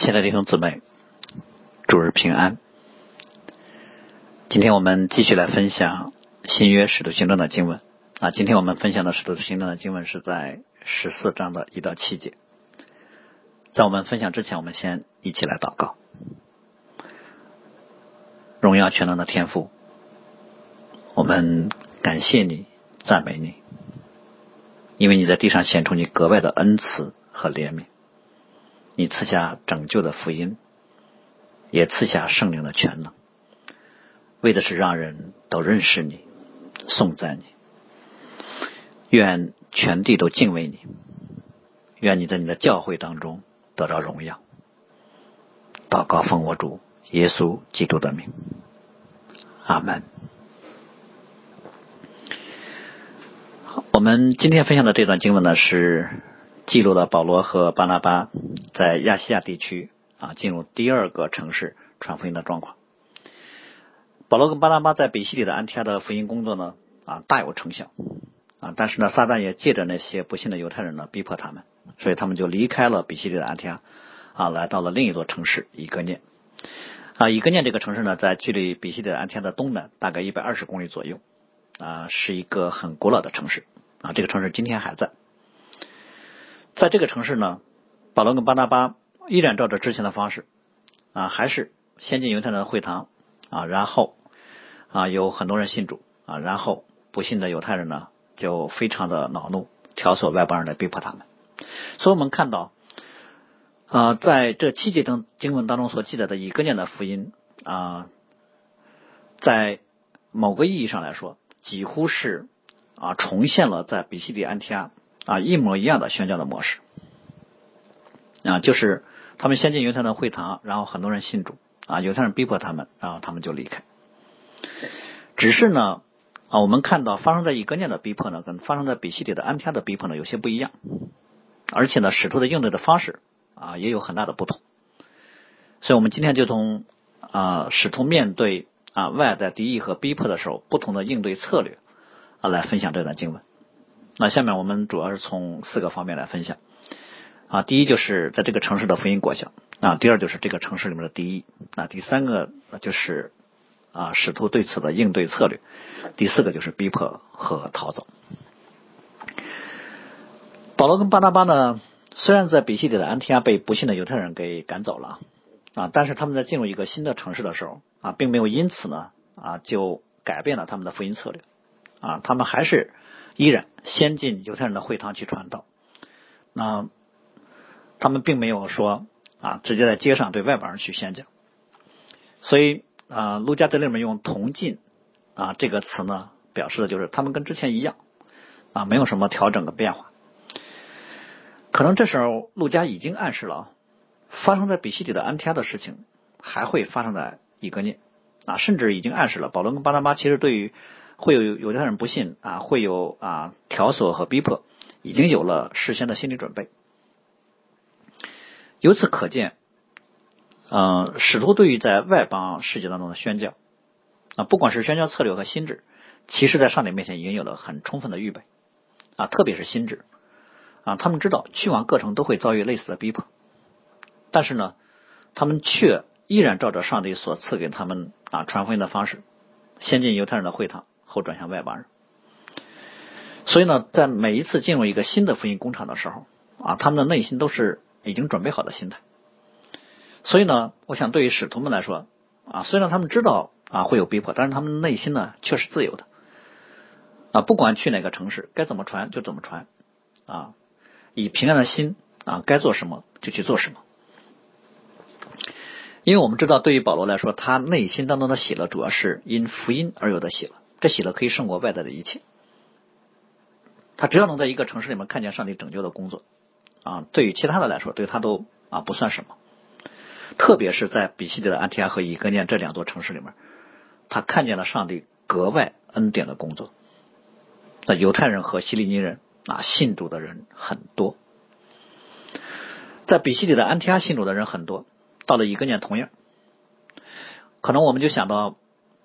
亲爱的弟兄姊妹，主日平安。今天我们继续来分享新约使徒行传的经文啊。今天我们分享的使徒行传的经文是在十四章的一到七节。在我们分享之前，我们先一起来祷告。荣耀全能的天赋，我们感谢你，赞美你，因为你在地上显出你格外的恩慈和怜悯。你赐下拯救的福音，也赐下圣灵的全能，为的是让人都认识你，颂赞你。愿全地都敬畏你，愿你在你的教会当中得到荣耀。祷告奉我主耶稣基督的名，阿门。我们今天分享的这段经文呢是。记录了保罗和巴拿巴在亚细亚地区啊进入第二个城市传福音的状况。保罗跟巴拿巴在比西里的安提亚的福音工作呢啊大有成效啊，但是呢撒旦也借着那些不幸的犹太人呢逼迫他们，所以他们就离开了比西里的安提亚啊，来到了另一座城市以哥念啊。以哥念这个城市呢，在距离比西里的安提亚的东南大概一百二十公里左右啊，是一个很古老的城市啊。这个城市今天还在。在这个城市呢，保罗跟巴拿巴依然照着之前的方式啊，还是先进犹太人的会堂啊，然后啊有很多人信主啊，然后不信的犹太人呢就非常的恼怒，挑唆外邦人来逼迫他们。所以我们看到啊，在这七节中经文当中所记载的以哥念的福音啊，在某个意义上来说，几乎是啊重现了在比西底安提亚。啊，一模一样的宣教的模式啊，就是他们先进犹太人会堂，然后很多人信主啊，犹太人逼迫他们，然后他们就离开。只是呢啊，我们看到发生在以哥念的逼迫呢，跟发生在比西底的安提亚的逼迫呢有些不一样，而且呢，使徒的应对的方式啊也有很大的不同。所以我们今天就从啊使徒面对啊外在敌意和逼迫的时候不同的应对策略啊来分享这段经文。那下面我们主要是从四个方面来分享啊，第一就是在这个城市的福音果效啊，第二就是这个城市里面的第一啊，第三个就是啊使徒对此的应对策略，第四个就是逼迫和逃走。保罗跟巴拿巴呢，虽然在比西里的安提亚被不幸的犹太人给赶走了啊，但是他们在进入一个新的城市的时候啊，并没有因此呢啊就改变了他们的福音策略啊，他们还是。依然先进犹太人的会堂去传道，那他们并没有说啊，直接在街上对外邦人去宣讲。所以啊，陆家在里面用“同进”啊这个词呢，表示的就是他们跟之前一样啊，没有什么调整的变化。可能这时候陆家已经暗示了，发生在比西底的安提亚的事情还会发生在以格涅啊，甚至已经暗示了保罗跟巴拿巴其实对于。会有有的人不信啊，会有啊挑唆和逼迫，已经有了事先的心理准备。由此可见，嗯，使徒对于在外邦世界当中的宣教啊，不管是宣教策略和心智，其实在上帝面前已经有了很充分的预备啊，特别是心智啊，他们知道去往各城都会遭遇类似的逼迫，但是呢，他们却依然照着上帝所赐给他们啊传福音的方式，先进犹太人的会堂。后转向外邦人，所以呢，在每一次进入一个新的福音工厂的时候啊，他们的内心都是已经准备好的心态。所以呢，我想对于使徒们来说啊，虽然他们知道啊会有逼迫，但是他们内心呢却是自由的啊，不管去哪个城市，该怎么传就怎么传啊，以平安的心啊，该做什么就去做什么。因为我们知道，对于保罗来说，他内心当中的喜乐主要是因福音而有的喜乐。这喜乐可以胜过外在的一切。他只要能在一个城市里面看见上帝拯救的工作，啊，对于其他的来说，对他都啊不算什么。特别是在比西底的安提阿和以哥念这两座城市里面，他看见了上帝格外恩典的工作。那犹太人和希利尼人啊信主的人很多，在比西底的安提阿信主的人很多，到了以哥念同样，可能我们就想到。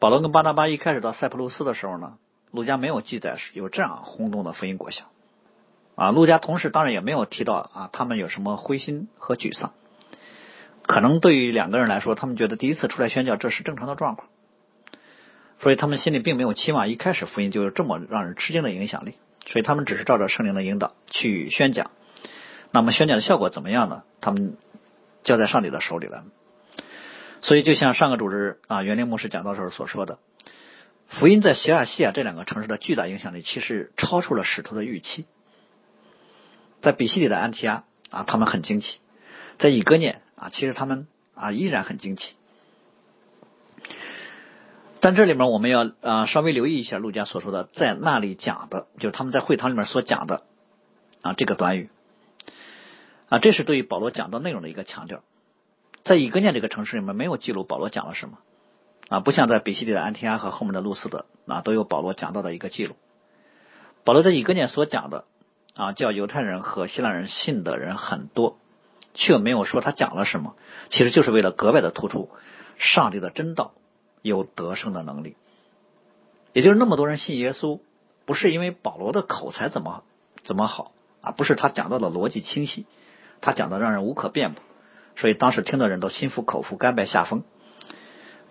保罗跟巴拿巴一开始到塞浦路斯的时候呢，路加没有记载有这样轰动的福音果效啊。路加同时当然也没有提到啊，他们有什么灰心和沮丧。可能对于两个人来说，他们觉得第一次出来宣教这是正常的状况，所以他们心里并没有期望一开始福音就有这么让人吃惊的影响力，所以他们只是照着圣灵的引导去宣讲。那么宣讲的效果怎么样呢？他们交在上帝的手里了。所以就像上个主日啊，园林牧师讲到时候所说的，福音在西亚西亚这两个城市的巨大影响力，其实超出了使徒的预期。在比西里的安提阿啊，他们很惊奇；在以哥念啊，其实他们啊依然很惊奇。但这里面我们要啊稍微留意一下陆家所说的在那里讲的，就是他们在会堂里面所讲的啊这个短语啊，这是对于保罗讲的内容的一个强调。在以哥念这个城市里面没有记录保罗讲了什么啊，不像在比西里的安提阿和后面的路斯德啊都有保罗讲到的一个记录。保罗在以哥念所讲的。啊，叫犹太人和希腊人信的人很多，却没有说他讲了什么，其实就是为了格外的突出上帝的真道有得胜的能力。也就是那么多人信耶稣，不是因为保罗的口才怎么怎么好啊，不是他讲到的逻辑清晰，他讲的让人无可辩驳，所以当时听的人都心服口服、甘拜下风。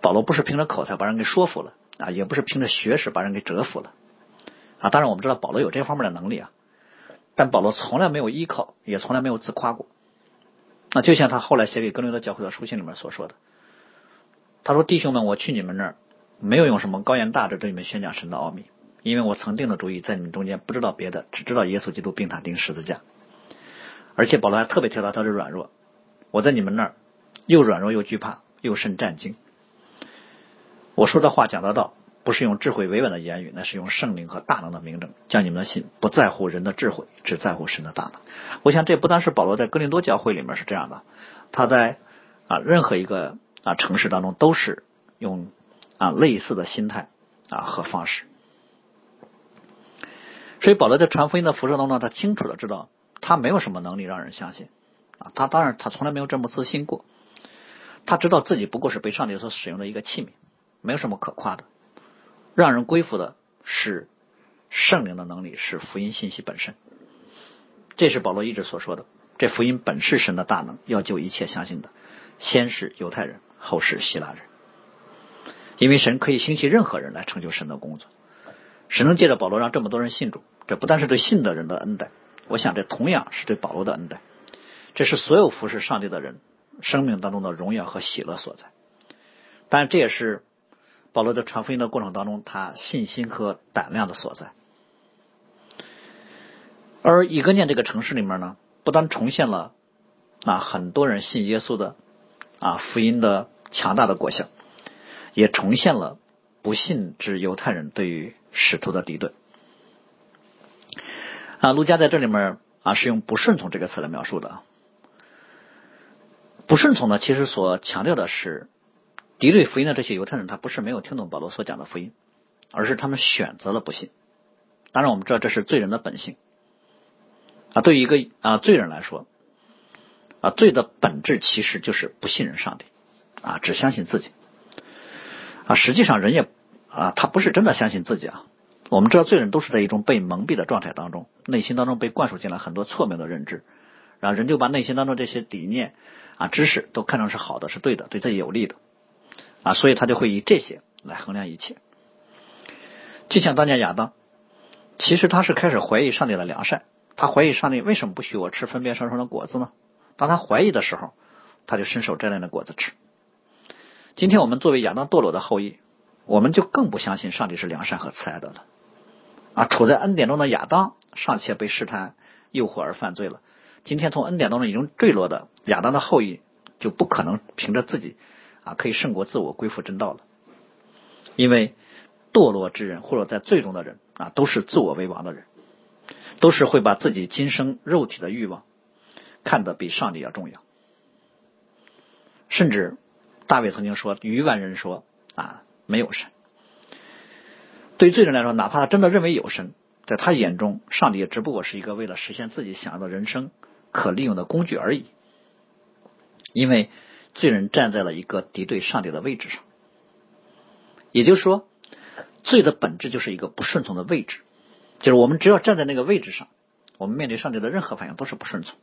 保罗不是凭着口才把人给说服了啊，也不是凭着学识把人给折服了啊。当然，我们知道保罗有这方面的能力啊。但保罗从来没有依靠，也从来没有自夸过。那就像他后来写给哥林多教会的书信里面所说的，他说：“弟兄们，我去你们那儿，没有用什么高言大志对你们宣讲神的奥秘，因为我曾定的主意，在你们中间不知道别的，只知道耶稣基督并他钉十字架。而且保罗还特别提到他的软弱，我在你们那儿又软弱又惧怕，又甚战惊。我说的话讲得到。”不是用智慧委婉的言语，那是用圣灵和大能的明证，将你们的心不在乎人的智慧，只在乎神的大能。我想这不单是保罗在哥林多教会里面是这样的，他在啊任何一个啊城市当中都是用啊类似的心态啊和方式。所以保罗在传福音的辐射当中，他清楚的知道他没有什么能力让人相信啊，他当然他从来没有这么自信过，他知道自己不过是被上帝所使用的一个器皿，没有什么可夸的。让人归服的是圣灵的能力，是福音信息本身。这是保罗一直所说的。这福音本是神的大能，要救一切相信的，先是犹太人，后是希腊人。因为神可以兴起任何人来成就神的工作。神能借着保罗让这么多人信主，这不但是对信的人的恩待，我想这同样是对保罗的恩待。这是所有服侍上帝的人生命当中的荣耀和喜乐所在。但这也是。保罗在传福音的过程当中，他信心和胆量的所在。而以哥念这个城市里面呢，不但重现了啊很多人信耶稣的啊福音的强大的果效，也重现了不信之犹太人对于使徒的敌对。啊，路加在这里面啊是用不顺从这个词来描述的。不顺从呢，其实所强调的是。敌对福音的这些犹太人，他不是没有听懂保罗所讲的福音，而是他们选择了不信。当然，我们知道这是罪人的本性啊。对于一个啊罪人来说，啊罪的本质其实就是不信任上帝啊，只相信自己啊。实际上，人也啊，他不是真的相信自己啊。我们知道，罪人都是在一种被蒙蔽的状态当中，内心当中被灌输进来很多错谬的认知，然后人就把内心当中这些理念啊、知识都看成是好的、是对的、对自己有利的。啊，所以他就会以这些来衡量一切，就像当年亚当，其实他是开始怀疑上帝的良善，他怀疑上帝为什么不许我吃分别生生的果子呢？当他怀疑的时候，他就伸手摘来的果子吃。今天我们作为亚当堕落的后裔，我们就更不相信上帝是良善和慈爱的了。啊，处在恩典中的亚当尚且被试探诱惑而犯罪了，今天从恩典当中已经坠落的亚当的后裔，就不可能凭着自己。啊，可以胜过自我，归附真道了。因为堕落之人或者在最终的人啊，都是自我为王的人，都是会把自己今生肉体的欲望看得比上帝要重要。甚至大卫曾经说：“余万人说啊，没有神。”对于罪人来说，哪怕他真的认为有神，在他眼中，上帝也只不过是一个为了实现自己想要的人生可利用的工具而已。因为。罪人站在了一个敌对上帝的位置上，也就是说，罪的本质就是一个不顺从的位置，就是我们只要站在那个位置上，我们面对上帝的任何反应都是不顺从。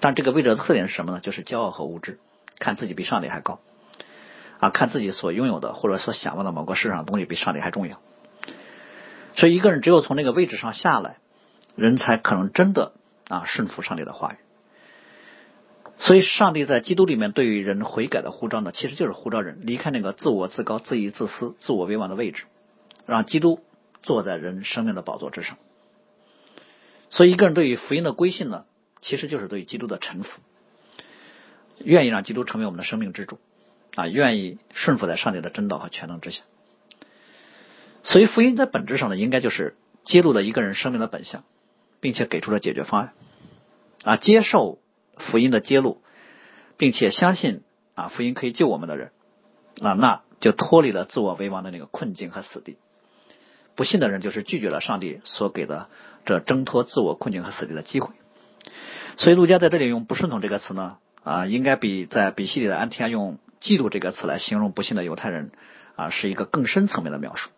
但这个位置的特点是什么呢？就是骄傲和无知，看自己比上帝还高，啊，看自己所拥有的或者所想望的某个世上的东西比上帝还重要。所以，一个人只有从那个位置上下来，人才可能真的啊顺服上帝的话语。所以，上帝在基督里面对于人悔改的呼召呢，其实就是呼召人离开那个自我自高、自义自私、自我为王的位置，让基督坐在人生命的宝座之上。所以，一个人对于福音的归信呢，其实就是对基督的臣服，愿意让基督成为我们的生命之主啊，愿意顺服在上帝的真道和全能之下。所以，福音在本质上呢，应该就是揭露了一个人生命的本相，并且给出了解决方案。啊，接受福音的揭露，并且相信啊，福音可以救我们的人，啊，那就脱离了自我为王的那个困境和死地。不信的人就是拒绝了上帝所给的这挣脱自我困境和死地的机会。所以，路加在这里用“不顺从”这个词呢，啊，应该比在比西里的安提亚用“嫉妒”这个词来形容不信的犹太人，啊，是一个更深层面的描述。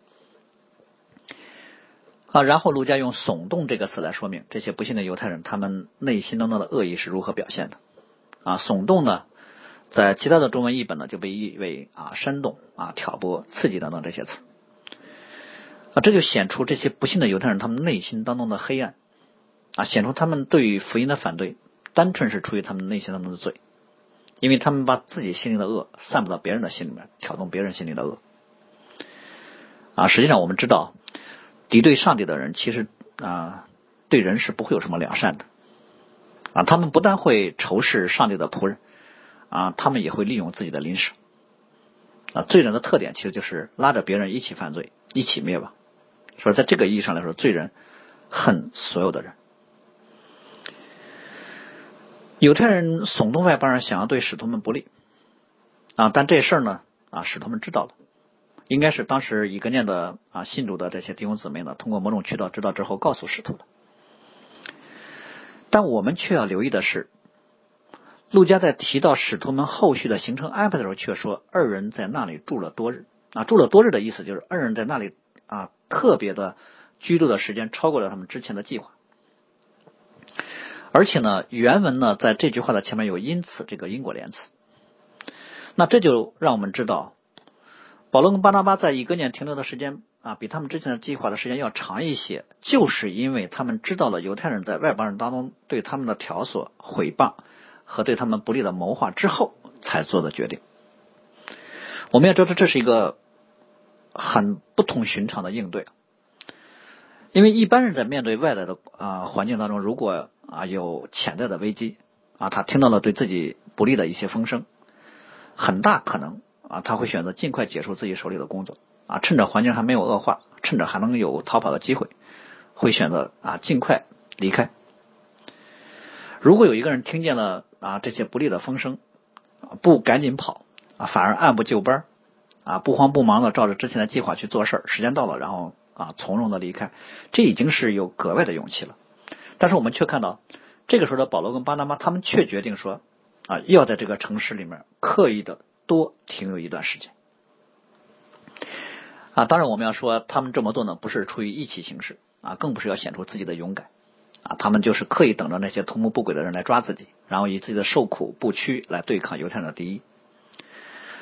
啊，然后卢家用“耸动”这个词来说明这些不幸的犹太人他们内心当中的恶意是如何表现的。啊，耸动呢，在其他的中文译本呢就被译为啊煽动、啊挑拨、刺激等等这些词。啊，这就显出这些不幸的犹太人他们内心当中的黑暗。啊，显出他们对于福音的反对，单纯是出于他们内心当中的罪，因为他们把自己心里的恶散布到别人的心里面，挑动别人心里的恶。啊，实际上我们知道。敌对上帝的人，其实啊，对人是不会有什么良善的啊。他们不但会仇视上帝的仆人啊，他们也会利用自己的邻舍啊。罪人的特点其实就是拉着别人一起犯罪，一起灭亡。所以，在这个意义上来说，罪人恨所有的人。犹太人耸动外邦人，想要对使徒们不利啊，但这事儿呢啊，使徒们知道了。应该是当时以格念的啊信主的这些弟兄姊妹呢，通过某种渠道知道之后告诉使徒的。但我们却要留意的是，陆家在提到使徒们后续的行程安排的时候，却说二人在那里住了多日啊，住了多日的意思就是二人在那里啊特别的居住的时间超过了他们之前的计划。而且呢，原文呢在这句话的前面有因此这个因果连词，那这就让我们知道。保罗跟巴拿巴在以哥念停留的时间啊，比他们之前的计划的时间要长一些，就是因为他们知道了犹太人在外邦人当中对他们的挑唆、毁谤和对他们不利的谋划之后才做的决定。我们要知道，这是一个很不同寻常的应对，因为一般人在面对外来的啊环境当中，如果啊有潜在的危机啊，他听到了对自己不利的一些风声，很大可能。啊，他会选择尽快结束自己手里的工作啊，趁着环境还没有恶化，趁着还能有逃跑的机会，会选择啊尽快离开。如果有一个人听见了啊这些不利的风声，不赶紧跑啊，反而按部就班啊不慌不忙的照着之前的计划去做事儿，时间到了，然后啊从容的离开，这已经是有格外的勇气了。但是我们却看到，这个时候的保罗跟巴拿马，他们却决定说啊要在这个城市里面刻意的。多停留一段时间啊！当然，我们要说他们这么做呢，不是出于意气行事啊，更不是要显出自己的勇敢啊，他们就是刻意等着那些图谋不轨的人来抓自己，然后以自己的受苦不屈来对抗犹太人的敌意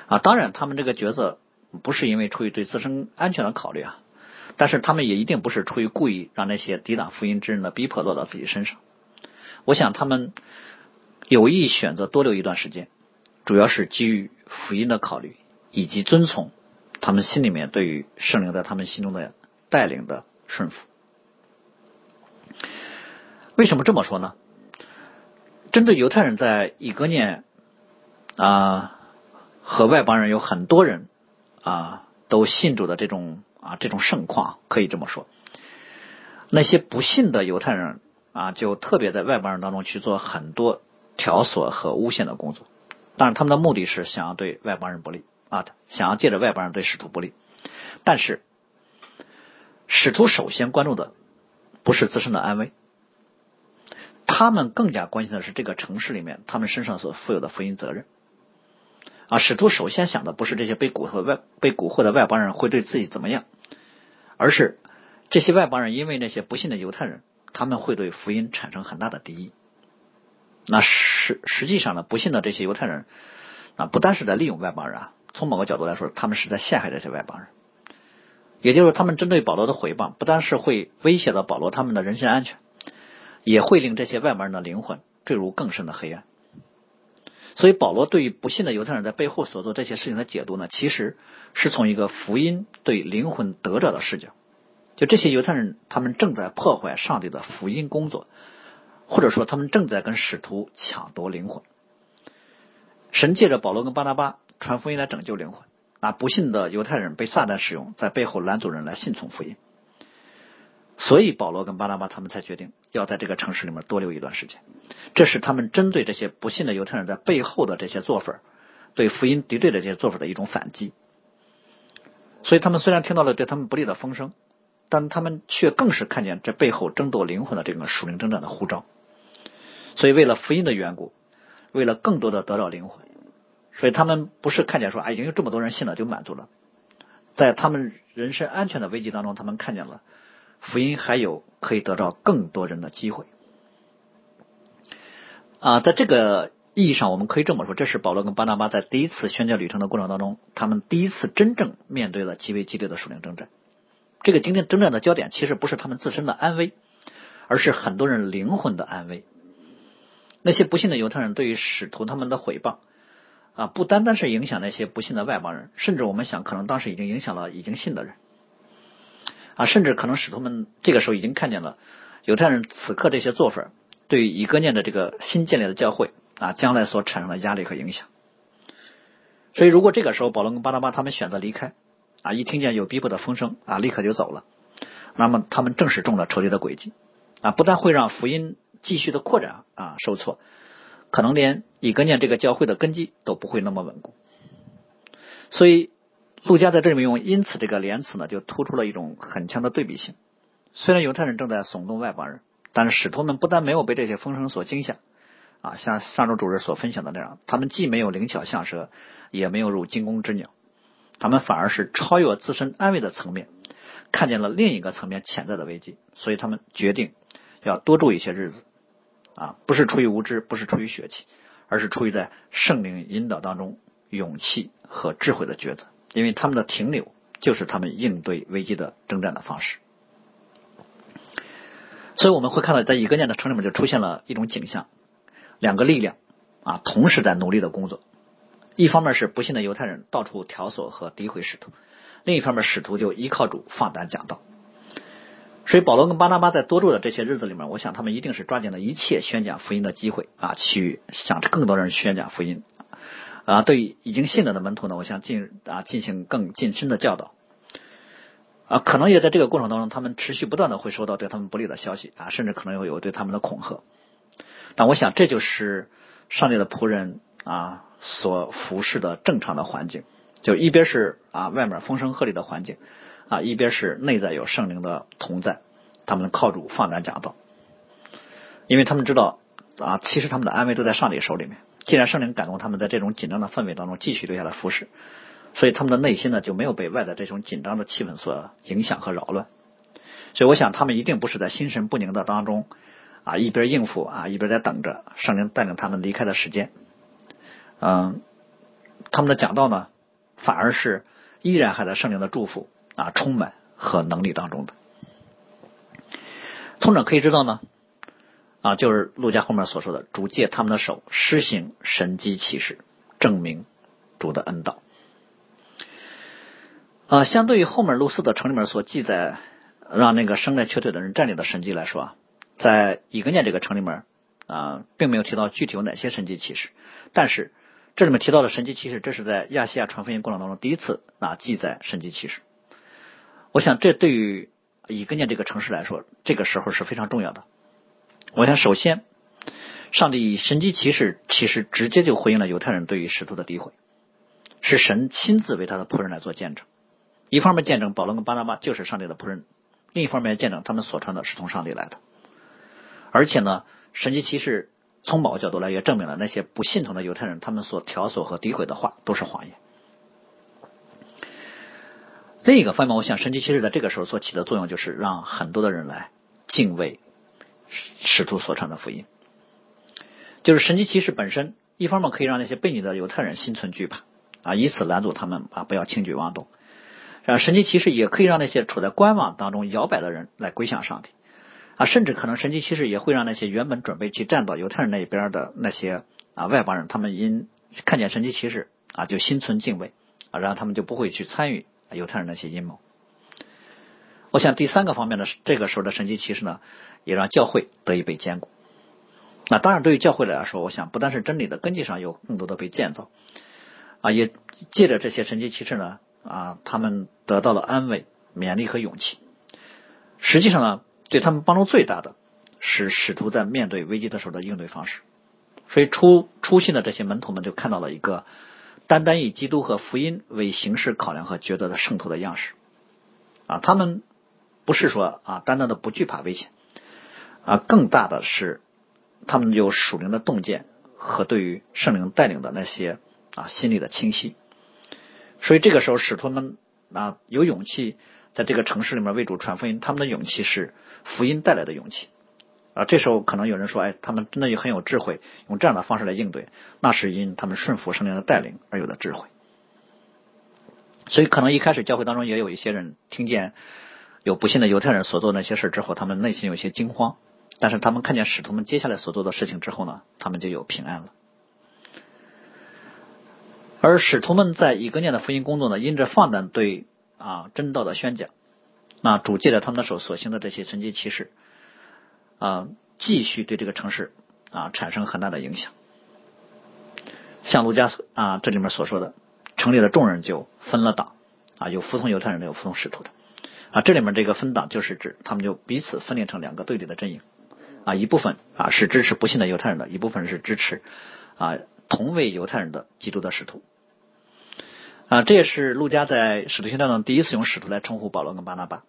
啊！当然，他们这个角色不是因为出于对自身安全的考虑啊，但是他们也一定不是出于故意让那些抵挡福音之人的逼迫落到自己身上。我想，他们有意选择多留一段时间。主要是基于福音的考虑，以及遵从他们心里面对于圣灵在他们心中的带领的顺服。为什么这么说呢？针对犹太人在以哥念啊和外邦人有很多人啊都信主的这种啊这种盛况，可以这么说。那些不信的犹太人啊，就特别在外邦人当中去做很多挑唆和诬陷的工作。当然，他们的目的是想要对外邦人不利啊，想要借着外邦人对使徒不利。但是，使徒首先关注的不是自身的安危，他们更加关心的是这个城市里面他们身上所负有的福音责任。啊，使徒首先想的不是这些被蛊惑外被蛊惑的外邦人会对自己怎么样，而是这些外邦人因为那些不信的犹太人，他们会对福音产生很大的敌意。那实实际上呢，不幸的这些犹太人，啊，不单是在利用外邦人啊，从某个角度来说，他们是在陷害这些外邦人。也就是他们针对保罗的毁谤，不单是会威胁到保罗他们的人身安全，也会令这些外邦人的灵魂坠入更深的黑暗。所以，保罗对于不幸的犹太人在背后所做这些事情的解读呢，其实是从一个福音对灵魂得者的视角。就这些犹太人，他们正在破坏上帝的福音工作，或者说他们正在跟使徒抢夺灵魂。神借着保罗跟巴拿巴传福音来拯救灵魂。啊，不信的犹太人被撒旦使用，在背后拦阻人来信从福音，所以保罗跟巴拿巴他们才决定要在这个城市里面多留一段时间。这是他们针对这些不信的犹太人在背后的这些做法，对福音敌对的这些做法的一种反击。所以他们虽然听到了对他们不利的风声，但他们却更是看见这背后争夺灵魂的这个属灵征战的呼召。所以为了福音的缘故，为了更多的得到灵魂。所以他们不是看见说啊，已经有这么多人信了就满足了，在他们人身安全的危机当中，他们看见了福音还有可以得到更多人的机会。啊，在这个意义上，我们可以这么说，这是保罗跟巴拿巴在第一次宣教旅程的过程当中，他们第一次真正面对了极为激烈的属灵征战。这个今天征战的焦点其实不是他们自身的安危，而是很多人灵魂的安危。那些不幸的犹太人对于使徒他们的毁谤。啊，不单单是影响那些不信的外邦人，甚至我们想，可能当时已经影响了已经信的人，啊，甚至可能使徒们这个时候已经看见了犹太人此刻这些做法对于以哥念的这个新建立的教会啊，将来所产生的压力和影响。所以，如果这个时候保罗跟巴拿巴他们选择离开，啊，一听见有逼迫的风声啊，立刻就走了，那么他们正是中了仇敌的诡计，啊，不但会让福音继续的扩展啊受挫。可能连以格念这个教会的根基都不会那么稳固，所以陆家在这里面用“因此”这个连词呢，就突出了一种很强的对比性。虽然犹太人正在耸动外邦人，但是使徒们不但没有被这些风声所惊吓，啊，像上周主任所分享的那样，他们既没有灵巧像蛇，也没有入惊弓之鸟，他们反而是超越自身安慰的层面，看见了另一个层面潜在的危机，所以他们决定要多住一些日子。啊，不是出于无知，不是出于血气，而是出于在圣灵引导当中勇气和智慧的抉择。因为他们的停留，就是他们应对危机的征战的方式。所以我们会看到，在以格念的城里面就出现了一种景象：两个力量啊，同时在努力的工作。一方面是不幸的犹太人到处挑唆和诋毁使徒，另一方面使徒就依靠主放胆讲道。所以保罗跟巴拿巴在多住的这些日子里面，我想他们一定是抓紧了一切宣讲福音的机会啊，去向更多人宣讲福音啊。对已经信了的门徒呢，我想进啊进行更近身的教导啊。可能也在这个过程当中，他们持续不断的会收到对他们不利的消息啊，甚至可能会有对他们的恐吓。但我想这就是上帝的仆人啊所服侍的正常的环境，就一边是啊外面风声鹤唳的环境。啊，一边是内在有圣灵的同在，他们靠主放胆讲道，因为他们知道啊，其实他们的安危都在上帝手里面。既然圣灵感动他们在这种紧张的氛围当中继续留下来服侍，所以他们的内心呢就没有被外在这种紧张的气氛所影响和扰乱。所以我想他们一定不是在心神不宁的当中啊，一边应付啊，一边在等着圣灵带领他们离开的时间。嗯，他们的讲道呢，反而是依然还在圣灵的祝福。啊，充满和能力当中的，从这可以知道呢，啊，就是陆家后面所说的，主借他们的手施行神机启示，证明主的恩道。啊，相对于后面路四的城里面所记载，让那个生来瘸腿的人站立的神迹来说啊，在以格念这个城里面啊，并没有提到具体有哪些神迹启示，但是这里面提到的神迹启示，这是在亚细亚传福音过程当中第一次啊记载神迹启示。我想，这对于以根念这个城市来说，这个时候是非常重要的。我想，首先，上帝以神迹骑士其实直接就回应了犹太人对于使徒的诋毁，是神亲自为他的仆人来做见证。一方面见证保罗跟巴拿巴就是上帝的仆人，另一方面见证他们所传的是从上帝来的。而且呢，神迹骑士从某个角度来也证明了那些不信从的犹太人他们所挑唆和诋毁的话都是谎言。另一个方面，我想神奇骑士在这个时候所起的作用，就是让很多的人来敬畏使徒所传的福音。就是神奇骑士本身一方面可以让那些悖逆的犹太人心存惧怕啊，以此拦阻他们啊不要轻举妄动。啊，神迹骑士也可以让那些处在观望当中摇摆的人来归向上帝啊，甚至可能神迹骑士也会让那些原本准备去站到犹太人那边的那些啊外邦人，他们因看见神迹骑士啊就心存敬畏啊，然后他们就不会去参与犹太人那些阴谋。我想第三个方面呢，这个时候的神迹骑士呢，也让教会得以被坚固。那当然，对于教会来说，我想不但是真理的根基上有更多的被建造，啊，也借着这些神迹骑士呢，啊，他们得到了安慰、勉励和勇气。实际上呢，对他们帮助最大的是使徒在面对危机的时候的应对方式。所以初初信的这些门徒们就看到了一个单单以基督和福音为形式考量和抉择的圣徒的样式。啊，他们不是说啊，单单的不惧怕危险，啊，更大的是。他们有属灵的洞见和对于圣灵带领的那些啊心里的清晰，所以这个时候使徒们啊有勇气在这个城市里面为主传福音，他们的勇气是福音带来的勇气啊。这时候可能有人说，哎，他们真的也很有智慧，用这样的方式来应对，那是因他们顺服圣灵的带领而有的智慧。所以可能一开始教会当中也有一些人听见有不幸的犹太人所做那些事之后，他们内心有些惊慌。但是他们看见使徒们接下来所做的事情之后呢，他们就有平安了。而使徒们在以格念的福音工作呢，因着放胆对啊真道的宣讲，那主借着他们的手所行的这些神迹奇事啊，继续对这个城市啊产生很大的影响。像卢加啊这里面所说的，城里的众人就分了党啊，有服从犹太人的，有服从使徒的啊。这里面这个分党就是指他们就彼此分裂成两个对立的阵营。啊，一部分啊是支持不信的犹太人的，一部分是支持啊同为犹太人的基督的使徒啊，这也是路加在使徒行传中第一次用使徒来称呼保罗跟巴拿巴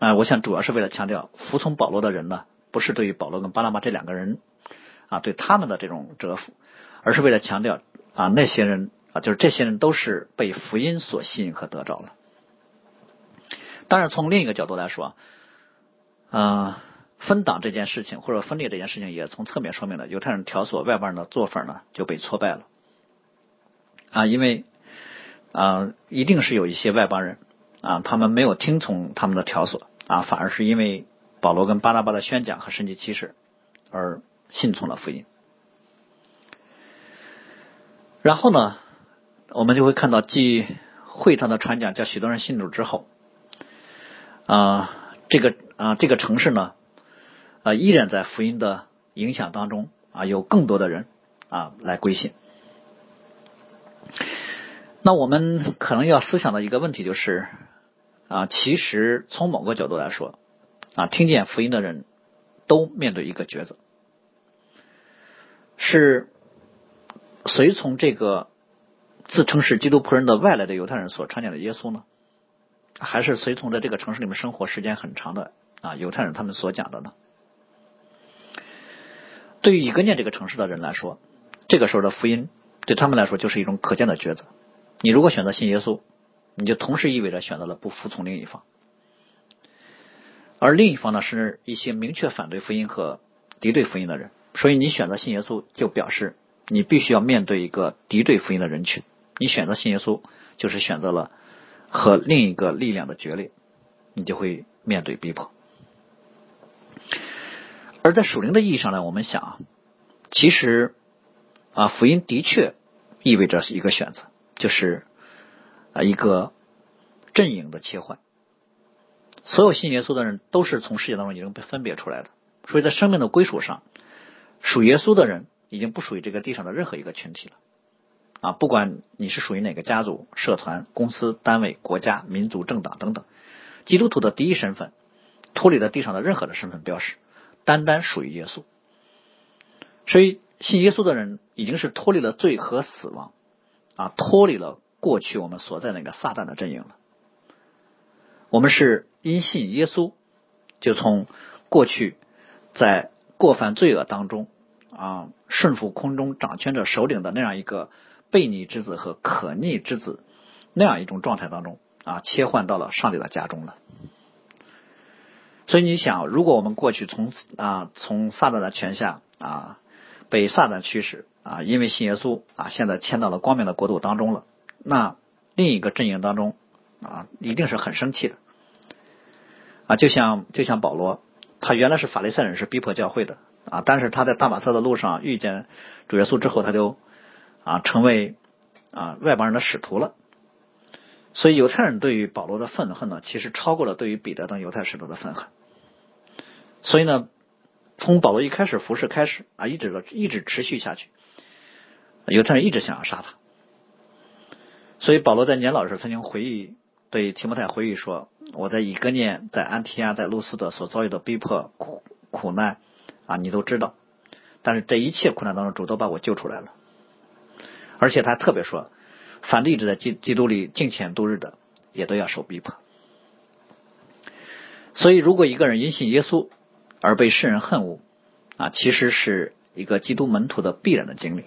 啊。我想主要是为了强调，服从保罗的人呢，不是对于保罗跟巴拿巴这两个人啊对他们的这种折服，而是为了强调啊那些人啊就是这些人都是被福音所吸引和得着了。当然，从另一个角度来说啊。分党这件事情，或者分裂这件事情，也从侧面说明了犹太人挑唆外邦人的做法呢就被挫败了啊，因为啊，一定是有一些外邦人啊，他们没有听从他们的挑唆啊，反而是因为保罗跟巴拿巴的宣讲和神迹启示而信从了福音。然后呢，我们就会看到，继会堂的传讲叫许多人信主之后啊，这个啊这个城市呢。啊，依然在福音的影响当中啊，有更多的人啊来归信。那我们可能要思想的一个问题就是啊，其实从某个角度来说啊，听见福音的人都面对一个抉择：是随从这个自称是基督仆人的外来的犹太人所传讲的耶稣呢，还是随从在这个城市里面生活时间很长的啊犹太人他们所讲的呢？对于以格念这个城市的人来说，这个时候的福音对他们来说就是一种可见的抉择。你如果选择信耶稣，你就同时意味着选择了不服从另一方；而另一方呢，是一些明确反对福音和敌对福音的人。所以你选择信耶稣，就表示你必须要面对一个敌对福音的人群。你选择信耶稣，就是选择了和另一个力量的决裂，你就会面对逼迫。而在属灵的意义上呢，我们想啊，其实啊，福音的确意味着是一个选择，就是啊一个阵营的切换。所有信耶稣的人都是从世界当中已经被分别出来的，所以在生命的归属上，属耶稣的人已经不属于这个地上的任何一个群体了。啊，不管你是属于哪个家族、社团、公司、单位、国家、民族、政党等等，基督徒的第一身份脱离了地上的任何的身份标识。单单属于耶稣，所以信耶稣的人已经是脱离了罪和死亡，啊，脱离了过去我们所在那个撒旦的阵营了。我们是因信耶稣，就从过去在过犯罪恶当中啊，顺服空中掌权者首领的那样一个悖逆之子和可逆之子那样一种状态当中啊，切换到了上帝的家中了。所以你想，如果我们过去从啊从撒旦的权下啊被撒旦驱使啊，因为信耶稣啊，现在迁到了光明的国度当中了。那另一个阵营当中啊，一定是很生气的啊，就像就像保罗，他原来是法利赛人，是逼迫教会的啊，但是他在大马色的路上遇见主耶稣之后，他就啊成为啊外邦人的使徒了。所以犹太人对于保罗的愤恨呢，其实超过了对于彼得等犹太使徒的愤恨。所以呢，从保罗一开始服侍开始啊，一直一直持续下去，犹太人一直想要杀他。所以保罗在年老时曾经回忆，对提摩太回忆说：“我在以哥念、在安提亚、在路斯的所遭遇的逼迫、苦苦难啊，你都知道。但是这一切苦难当中，主都把我救出来了。而且他特别说，凡立志在基基督里敬虔度日的，也都要受逼迫。所以，如果一个人因信耶稣而被世人恨恶啊，其实是一个基督门徒的必然的经历。”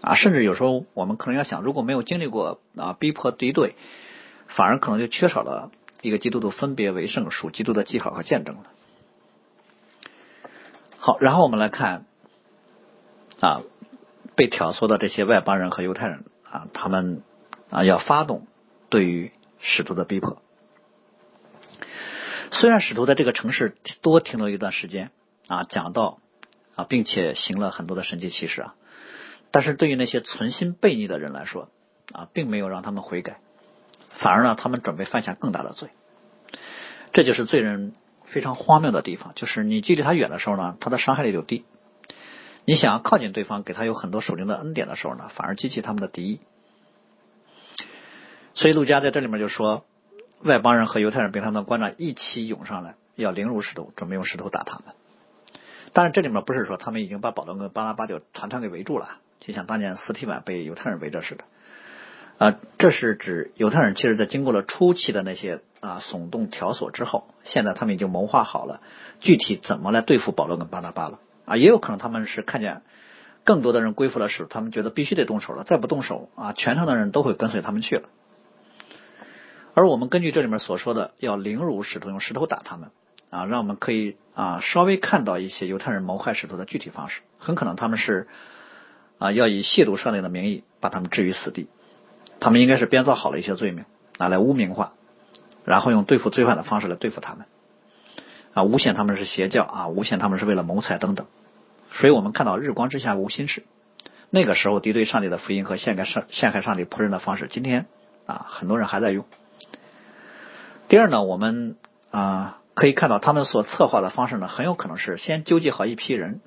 啊，甚至有时候我们可能要想，如果没有经历过啊逼迫敌对，反而可能就缺少了一个基督徒分别为圣属基督的记号和见证了。好，然后我们来看啊被挑唆的这些外邦人和犹太人啊，他们啊要发动对于使徒的逼迫。虽然使徒在这个城市多停留一段时间啊，讲道啊，并且行了很多的神迹奇事啊。但是对于那些存心悖逆的人来说，啊，并没有让他们悔改，反而呢，他们准备犯下更大的罪。这就是罪人非常荒谬的地方，就是你距离他远的时候呢，他的伤害力就低；你想要靠近对方，给他有很多属灵的恩典的时候呢，反而激起他们的敌意。所以陆家在这里面就说，外邦人和犹太人被他们的官长一起涌上来，要凌辱石头，准备用石头打他们。但是这里面不是说他们已经把保罗跟巴拉巴就团团给围住了。就像当年斯提凡被犹太人围着似的，啊，这是指犹太人其实在经过了初期的那些啊耸动挑唆之后，现在他们已经谋划好了具体怎么来对付保罗跟巴拿巴了啊，也有可能他们是看见更多的人归附了使，他们觉得必须得动手了，再不动手啊，全城的人都会跟随他们去了。而我们根据这里面所说的要凌辱使徒，用石头打他们啊，让我们可以啊稍微看到一些犹太人谋害使徒的具体方式，很可能他们是。啊，要以亵渎上帝的名义把他们置于死地，他们应该是编造好了一些罪名，拿来污名化，然后用对付罪犯的方式来对付他们，啊，诬陷他们是邪教啊，诬陷他们是为了谋财等等。所以我们看到日光之下无心事，那个时候敌对上帝的福音和陷害上陷害上帝仆人的方式，今天啊很多人还在用。第二呢，我们啊可以看到他们所策划的方式呢，很有可能是先纠集好一批人。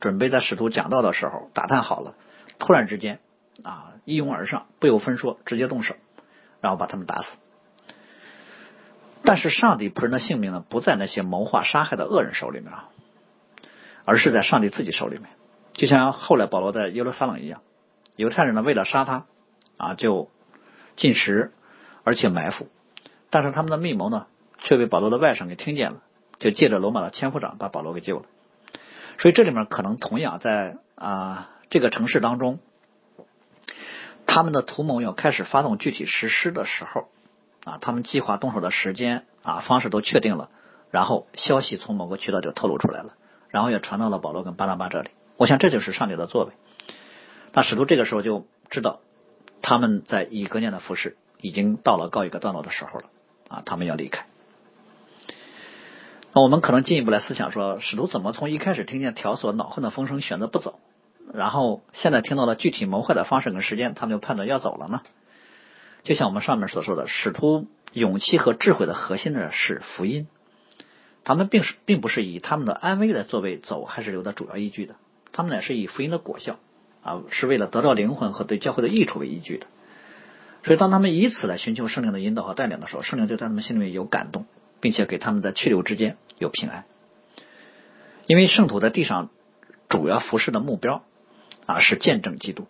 准备在使徒讲道的时候打探好了，突然之间啊一拥而上，不由分说，直接动手，然后把他们打死。但是上帝仆人的性命呢，不在那些谋划杀害的恶人手里面啊，而是在上帝自己手里面。就像后来保罗在耶路撒冷一样，犹太人呢为了杀他啊就进食，而且埋伏，但是他们的密谋呢却被保罗的外甥给听见了，就借着罗马的千夫长把保罗给救了。所以这里面可能同样在啊这个城市当中，他们的图谋要开始发动具体实施的时候啊，他们计划动手的时间啊方式都确定了，然后消息从某个渠道就透露出来了，然后也传到了保罗跟巴拿巴这里。我想这就是上帝的作为。那使徒这个时候就知道他们在以格念的服饰已经到了告一个段落的时候了啊，他们要离开。那我们可能进一步来思想说，使徒怎么从一开始听见挑唆恼恨的风声选择不走，然后现在听到了具体谋划的方式跟时间，他们就判断要走了呢？就像我们上面所说的，使徒勇气和智慧的核心呢是福音，他们并是并不是以他们的安危来作为走还是留的主要依据的，他们呢是以福音的果效啊，是为了得到灵魂和对教会的益处为依据的。所以当他们以此来寻求圣灵的引导和带领的时候，圣灵就在他们心里面有感动。并且给他们在去留之间有平安，因为圣徒在地上主要服侍的目标啊是见证基督，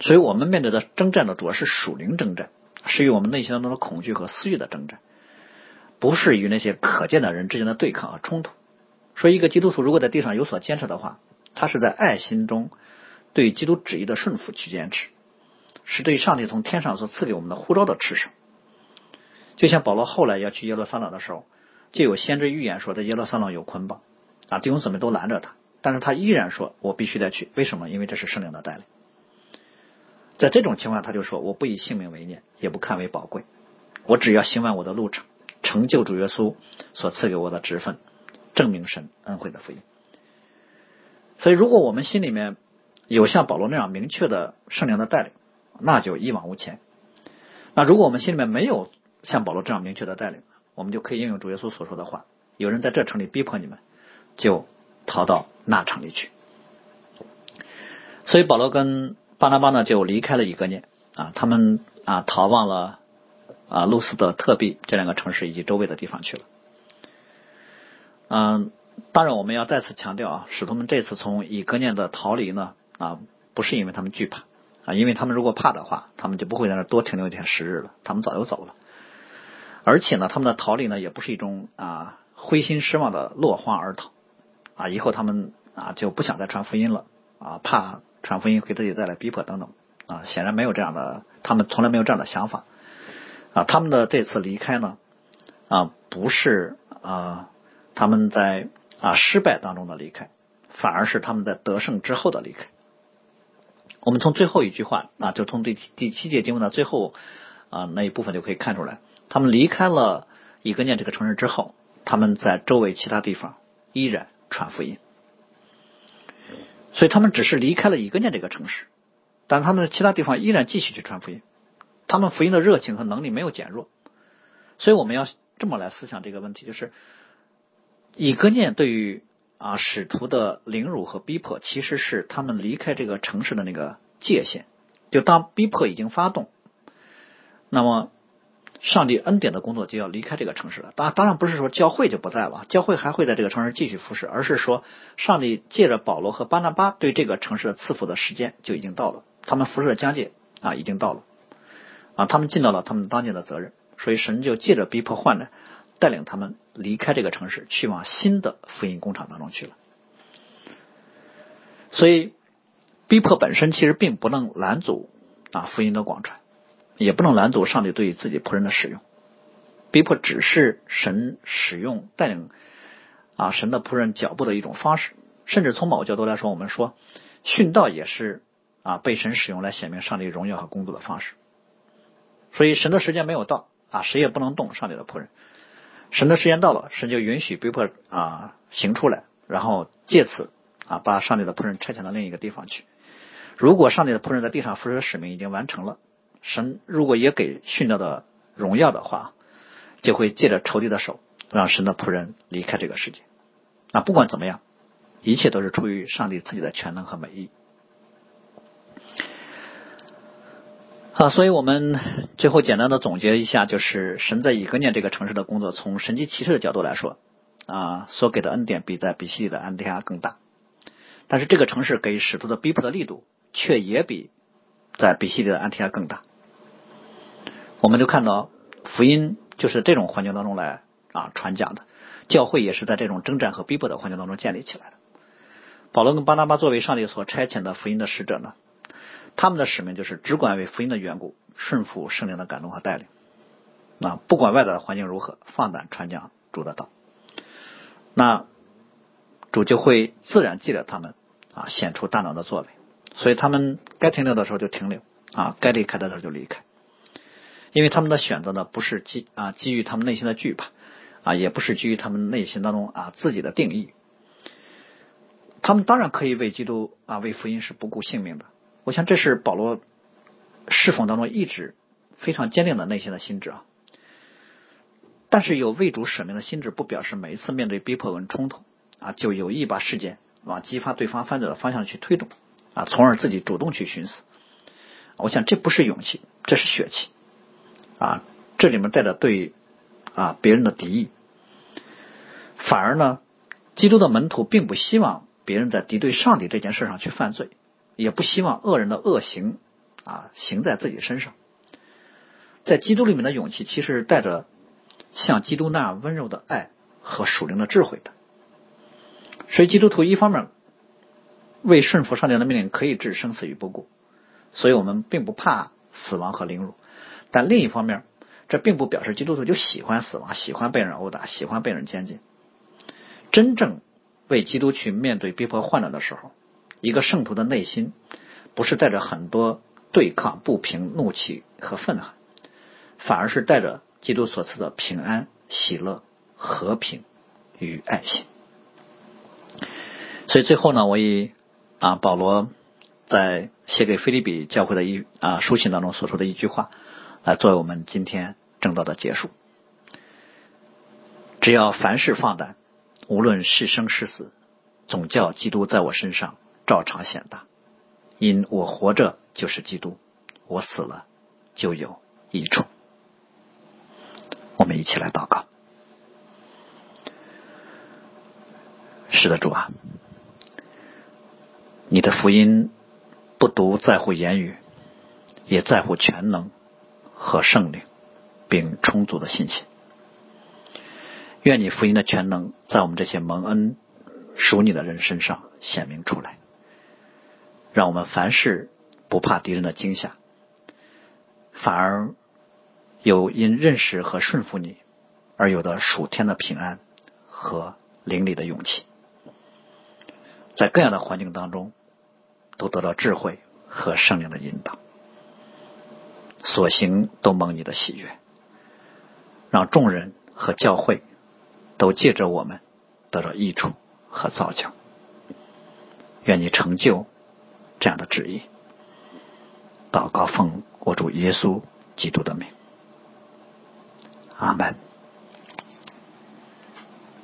所以我们面对的征战呢主要是属灵征战，是与我们内心当中的恐惧和私欲的征战，不是与那些可见的人之间的对抗和冲突。说一个基督徒如果在地上有所坚持的话，他是在爱心中对基督旨意的顺服去坚持，是对上帝从天上所赐给我们的呼召的持守。就像保罗后来要去耶路撒冷的时候，就有先知预言说，在耶路撒冷有捆绑啊，弟兄姊妹都拦着他，但是他依然说我必须得去，为什么？因为这是圣灵的带领。在这种情况下，他就说我不以性命为念，也不看为宝贵，我只要行完我的路程，成就主耶稣所赐给我的职分，证明神恩惠的福音。所以，如果我们心里面有像保罗那样明确的圣灵的带领，那就一往无前。那如果我们心里面没有像保罗这样明确的带领，我们就可以应用主耶稣所说的话：有人在这城里逼迫你们，就逃到那城里去。所以保罗跟巴拿巴呢就离开了以哥念啊，他们啊逃往了啊路斯德特币这两个城市以及周围的地方去了。嗯，当然我们要再次强调啊，使徒们这次从以哥念的逃离呢啊，不是因为他们惧怕啊，因为他们如果怕的话，他们就不会在那多停留一天时日了，他们早就走了。而且呢，他们的逃离呢也不是一种啊灰心失望的落荒而逃啊，以后他们啊就不想再传福音了啊，怕。传福音给自己带来逼迫等等啊，显然没有这样的，他们从来没有这样的想法啊。他们的这次离开呢啊，不是啊他们在啊失败当中的离开，反而是他们在得胜之后的离开。我们从最后一句话啊，就从第第七节经文的最后啊那一部分就可以看出来，他们离开了以格念这个城市之后，他们在周围其他地方依然传福音。所以他们只是离开了以格念这个城市，但他们的其他地方依然继续去传福音，他们福音的热情和能力没有减弱。所以我们要这么来思想这个问题：就是以格念对于啊使徒的凌辱和逼迫，其实是他们离开这个城市的那个界限。就当逼迫已经发动，那么。上帝恩典的工作就要离开这个城市了。当当然不是说教会就不在了，教会还会在这个城市继续服侍，而是说上帝借着保罗和巴拿巴对这个城市的赐福的时间就已经到了，他们服侍的疆界啊已经到了啊，他们尽到了他们当年的责任，所以神就借着逼迫患难，带领他们离开这个城市，去往新的福音工厂当中去了。所以逼迫本身其实并不能拦阻啊福音的广传。也不能拦阻上帝对自己仆人的使用，逼迫只是神使用带领啊神的仆人脚步的一种方式，甚至从某个角度来说，我们说殉道也是啊被神使用来显明上帝荣耀和工作的方式。所以神的时间没有到啊，谁也不能动上帝的仆人。神的时间到了，神就允许逼迫啊行出来，然后借此啊把上帝的仆人差遣到另一个地方去。如果上帝的仆人在地上服侍的使命已经完成了。神如果也给殉道的荣耀的话，就会借着仇敌的手，让神的仆人离开这个世界。那不管怎么样，一切都是出于上帝自己的全能和美意。啊，所以我们最后简单的总结一下，就是神在以格念这个城市的工作，从神迹骑士的角度来说，啊，所给的恩典比在比西里的安提亚更大。但是这个城市给使徒的逼迫的力度，却也比在比西里的安提亚更大。我们就看到福音就是这种环境当中来啊传讲的，教会也是在这种征战和逼迫的环境当中建立起来的。保罗跟巴拿巴作为上帝所差遣的福音的使者呢，他们的使命就是只管为福音的缘故顺服圣灵的感动和带领，那不管外在的环境如何，放胆传讲主的道，那主就会自然记着他们啊显出大能的作为，所以他们该停留的时候就停留啊，该离开的时候就离开。因为他们的选择呢，不是基啊基于他们内心的惧怕啊，也不是基于他们内心当中啊自己的定义。他们当然可以为基督啊为福音是不顾性命的。我想这是保罗侍奉当中一直非常坚定的内心的心智啊。但是有为主舍命的心智，不表示每一次面对逼迫跟冲突啊，就有意把事件往激发对方犯罪的方向去推动啊，从而自己主动去寻死。我想这不是勇气，这是血气。啊，这里面带着对啊别人的敌意，反而呢，基督的门徒并不希望别人在敌对上帝这件事上去犯罪，也不希望恶人的恶行啊行在自己身上。在基督里面的勇气，其实是带着像基督那样温柔的爱和属灵的智慧的。所以基督徒一方面为顺服上帝的命令可以置生死于不顾，所以我们并不怕死亡和凌辱。但另一方面，这并不表示基督徒就喜欢死亡，喜欢被人殴打，喜欢被人监禁。真正为基督去面对逼迫患难的时候，一个圣徒的内心不是带着很多对抗、不平、怒气和愤恨，反而是带着基督所赐的平安、喜乐、和平与爱心。所以最后呢，我以啊保罗在写给菲利比教会的一啊书信当中所说的一句话，来作为我们今天正道的结束。只要凡事放胆，无论是生是死，总叫基督在我身上照常显大。因我活着就是基督，我死了就有益处。我们一起来祷告。是的，主啊。你的福音不独在乎言语，也在乎全能和圣灵，并充足的信心。愿你福音的全能在我们这些蒙恩属你的人身上显明出来，让我们凡事不怕敌人的惊吓，反而有因认识和顺服你而有的属天的平安和灵里的勇气，在各样的环境当中。都得到智慧和圣灵的引导，所行都蒙你的喜悦，让众人和教会都借着我们得到益处和造就。愿你成就这样的旨意。祷告奉我主耶稣基督的名，阿门。